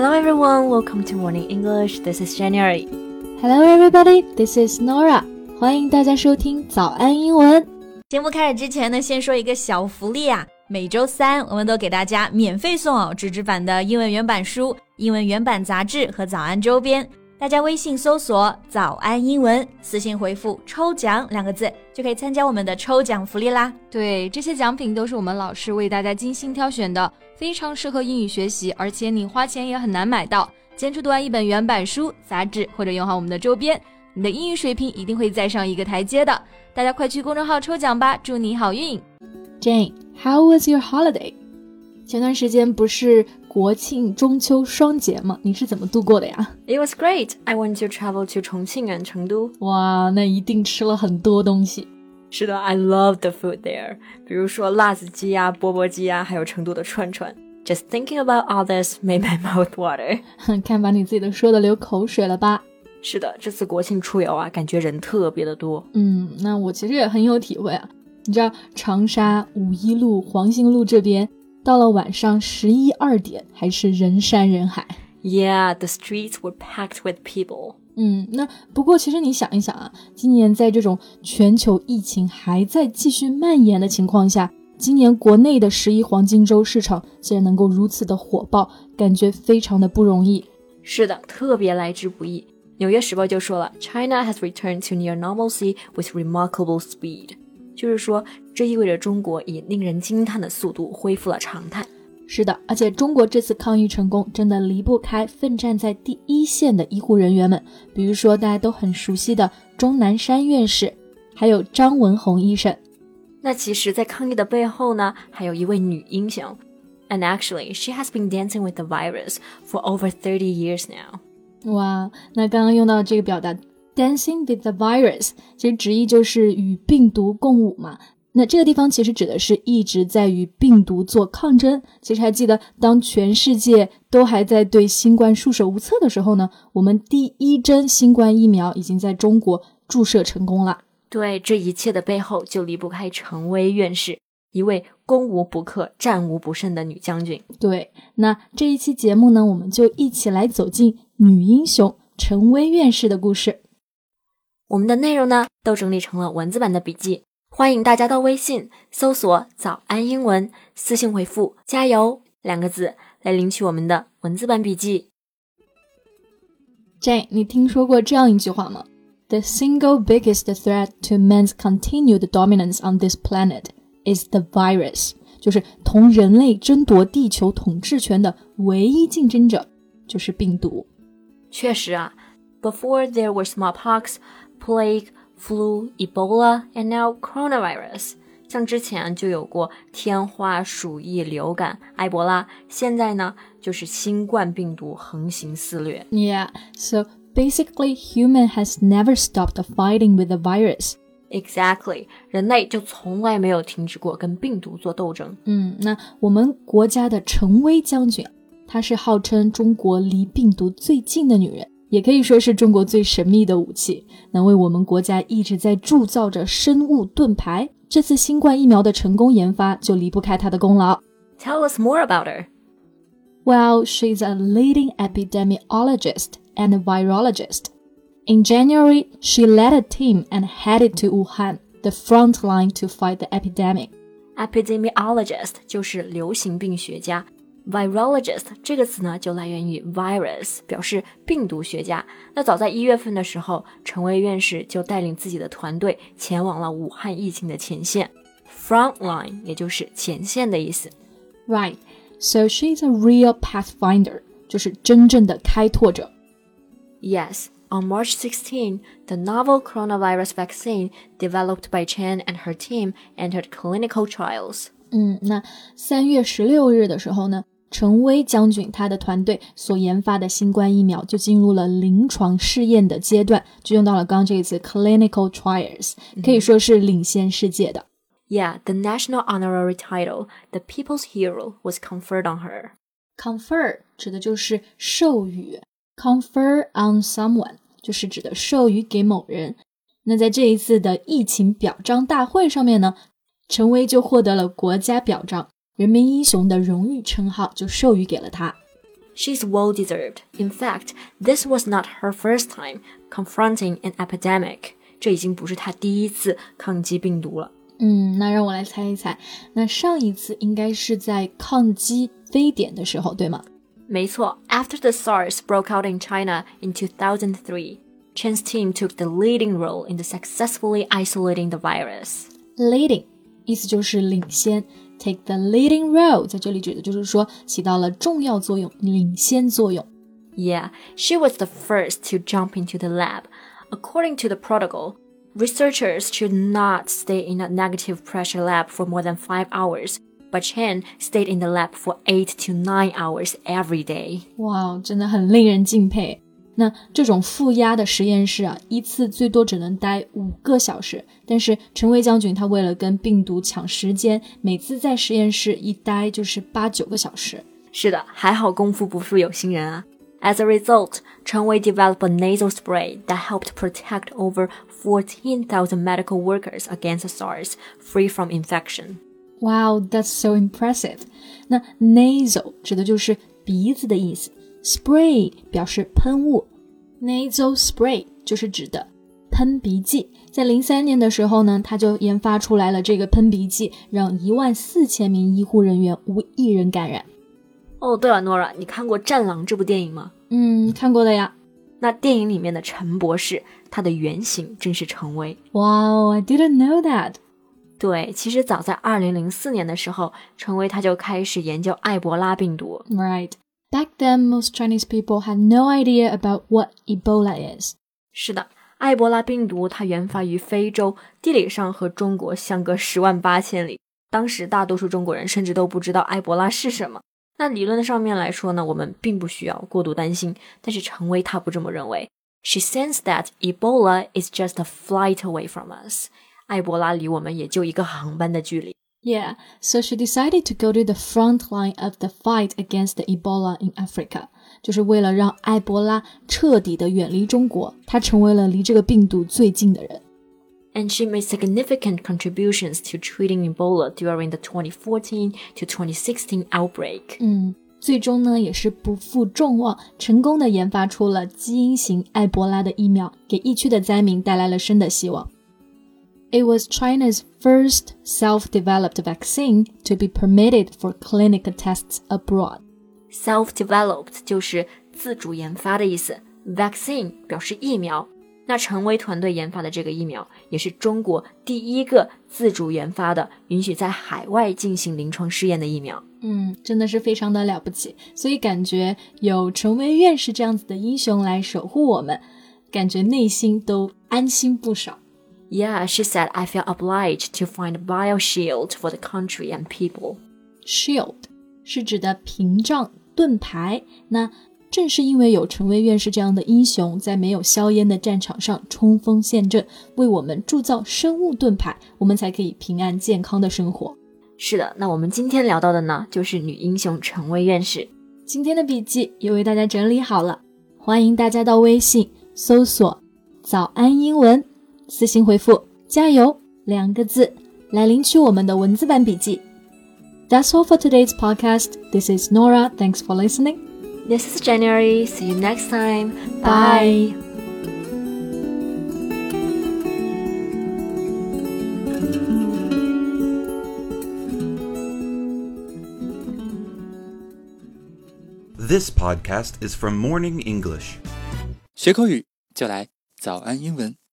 Hello everyone, welcome to Morning English. This is January. Hello everybody, this is Nora. 欢迎大家收听早安英文。节目开始之前呢，先说一个小福利啊！每周三我们都给大家免费送哦纸质版的英文原版书、英文原版杂志和早安周边。大家微信搜索“早安英文”，私信回复“抽奖”两个字，就可以参加我们的抽奖福利啦。对，这些奖品都是我们老师为大家精心挑选的，非常适合英语学习，而且你花钱也很难买到。坚持读完一本原版书、杂志，或者用好我们的周边，你的英语水平一定会再上一个台阶的。大家快去公众号抽奖吧，祝你好运！Jane，How was your holiday？前段时间不是国庆、中秋双节吗？你是怎么度过的呀？It was great. I went to travel to Chongqing and Chengdu. 哇，那一定吃了很多东西。是的，I love the food there. 比如说辣子鸡呀、钵钵鸡呀，还有成都的串串。Just thinking about all this made my mouth water. 看把你自己都说的流口水了吧？是的，这次国庆出游啊，感觉人特别的多。嗯，那我其实也很有体会啊。你知道长沙五一路、黄兴路这边。到了晚上十一二点，还是人山人海。Yeah, the streets were packed with people. 嗯，那不过其实你想一想啊，今年在这种全球疫情还在继续蔓延的情况下，今年国内的十一黄金周市场竟然能够如此的火爆，感觉非常的不容易。是的，特别来之不易。纽约时报就说了，China has returned to near normalcy with remarkable speed. 就是说，这意味着中国以令人惊叹的速度恢复了常态。是的，而且中国这次抗疫成功，真的离不开奋战在第一线的医护人员们。比如说，大家都很熟悉的钟南山院士，还有张文宏医生。那其实，在抗疫的背后呢，还有一位女英雄。And actually, she has been dancing with the virus for over thirty years now. 哇，那刚刚用到这个表达。Dancing with the virus，其实直译就是与病毒共舞嘛。那这个地方其实指的是一直在与病毒做抗争。其实还记得，当全世界都还在对新冠束手无策的时候呢，我们第一针新冠疫苗已经在中国注射成功了。对，这一切的背后就离不开陈薇院士，一位攻无不克、战无不胜的女将军。对，那这一期节目呢，我们就一起来走进女英雄陈薇院士的故事。我们的内容呢，都整理成了文字版的笔记，欢迎大家到微信搜索“早安英文”，私信回复“加油”两个字来领取我们的文字版笔记。Jane，你听说过这样一句话吗？The single biggest threat to man's continued dominance on this planet is the virus，就是同人类争夺地球统治权的唯一竞争者就是病毒。确实啊，Before there were smallpox。plague, flu, Ebola, and now coronavirus。像之前就有过天花、鼠疫、流感、埃博拉，现在呢就是新冠病毒横行肆虐。Yeah, so basically, human has never stopped fighting with the virus. Exactly，人类就从来没有停止过跟病毒做斗争。嗯，那我们国家的陈薇将军，她是号称中国离病毒最近的女人。 也可以说是中国最神秘的武器，能为我们国家一直在铸造着生物盾牌。这次新冠疫苗的成功研发就离不开她的功劳。Tell us more about her. Well, she's a leading epidemiologist and a virologist. In January, she led a team and headed to Wuhan, the front line to fight the epidemic. Epidemiologist 就是流行病学家。 Virologist 这个词呢，就来源于 virus，表示病毒学家。那早在一月份的时候，陈薇院士就带领自己的团队前往了武汉疫情的前线，frontline，也就是前线的意思。Right, so she's a real pathfinder，就是真正的开拓者。Yes. On March 16, the novel coronavirus vaccine developed by Chen and her team entered clinical trials. 嗯，那三月十六日的时候呢， 陈威将军他的团队所研发的新冠疫苗就进入了临床试验的阶段，就用到了刚刚这个词 clinical trials，可以说是领先世界的。Yeah, the national honorary title, the People's Hero, was conferred on her. Confer 指的就是授予，confer on someone 就是指的授予给某人。那在这一次的疫情表彰大会上面呢，陈威就获得了国家表彰，人民英雄的荣誉称号就授予给了他。 She's well deserved. In fact, this was not her first time confronting an epidemic. 这已经不是她第一次抗击病毒了。嗯，那让我来猜一猜，那上一次应该是在抗击非典的时候，对吗？没错，After the SARS broke out in China in 2003, Chen's team took the leading role in the successfully isolating the virus. Leading 意思就是领先 ，take the leading role 在这里指的就是说起到了重要作用、领先作用。Yeah, she was the first to jump into the lab. According to the protocol, researchers should not stay in a negative pressure lab for more than five hours, but Chen stayed in the lab for eight to nine hours every day. 哇，真的很令人敬佩。 那这种负压的实验室啊，一次最多只能待五个小时。但是陈威将军他为了跟病毒抢时间，每次在实验室一待就是八九个小时。是的，还好功夫不负有心人啊。As a result, Chen Wei developed a nasal spray that helped protect over 14,000 medical workers against SARS, free from infection. Wow, that's so impressive. 那 nasal 指的就是鼻子的意思，spray 表示喷雾，nasal spray 就是指的喷鼻剂。在零三年的时候呢，他就研发出来了这个喷鼻剂，让一万四千名医护人员无一人感染。哦，对了，Nora，你看过《战狼》这部电影吗？嗯，看过的呀。那电影里面的陈博士，他的原型正是陈薇。Wow, I didn't know that. 对，其实早在二零零四年的时候，陈薇他就开始研究埃博拉病毒。Right. Back then, most Chinese people had no idea about what Ebola is. 是的，埃博拉病毒它原发于非洲，地理上和中国相隔十万八千里。当时大多数中国人甚至都不知道埃博拉是什么。那理论上面来说呢，我们并不需要过度担心。但是陈薇她不这么认为。She sensed that Ebola is just a flight away from us. 埃博拉离我们也就一个航班的距离。 Yeah, so she decided to go to the front line of the fight against the Ebola in Africa，就是为了让埃博拉彻底的远离中国，她成为了离这个病毒最近的人。 And she made significant contributions to treating Ebola during the 2014 to 2016 outbreak. 嗯，最终呢也是不负众望，成功的研发出了基因型埃博拉的疫苗，给疫区的灾民带来了新的希望。 It was China's first self-developed vaccine to be permitted for clinical tests abroad. Self-developed 就是自主研发的意思，vaccine 表示疫苗。那陈薇团队研发的这个疫苗，也是中国第一个自主研发的、允许在海外进行临床试验的疫苗。嗯，真的是非常的了不起，所以感觉有陈薇院士这样子的英雄来守护我们，感觉内心都安心不少。Yeah, she said, I feel obliged to find a bioshield for the country and people. Shield 是指的屏障、盾牌。那正是因为有陈薇院士这样的英雄，在没有硝烟的战场上冲锋陷阵，为我们铸造生物盾牌，我们才可以平安健康的生活。是的，那我们今天聊到的呢，就是女英雄陈薇院士。今天的笔记也为大家整理好了，欢迎大家到微信搜索“早安英文”，私信回复“加油”两个字来领取我们的文字版笔记。That's all for today's podcast. This is Nora. Thanks for listening. This is January. See you next time. Bye. This podcast is from Morning English. 学口语就来早安英文。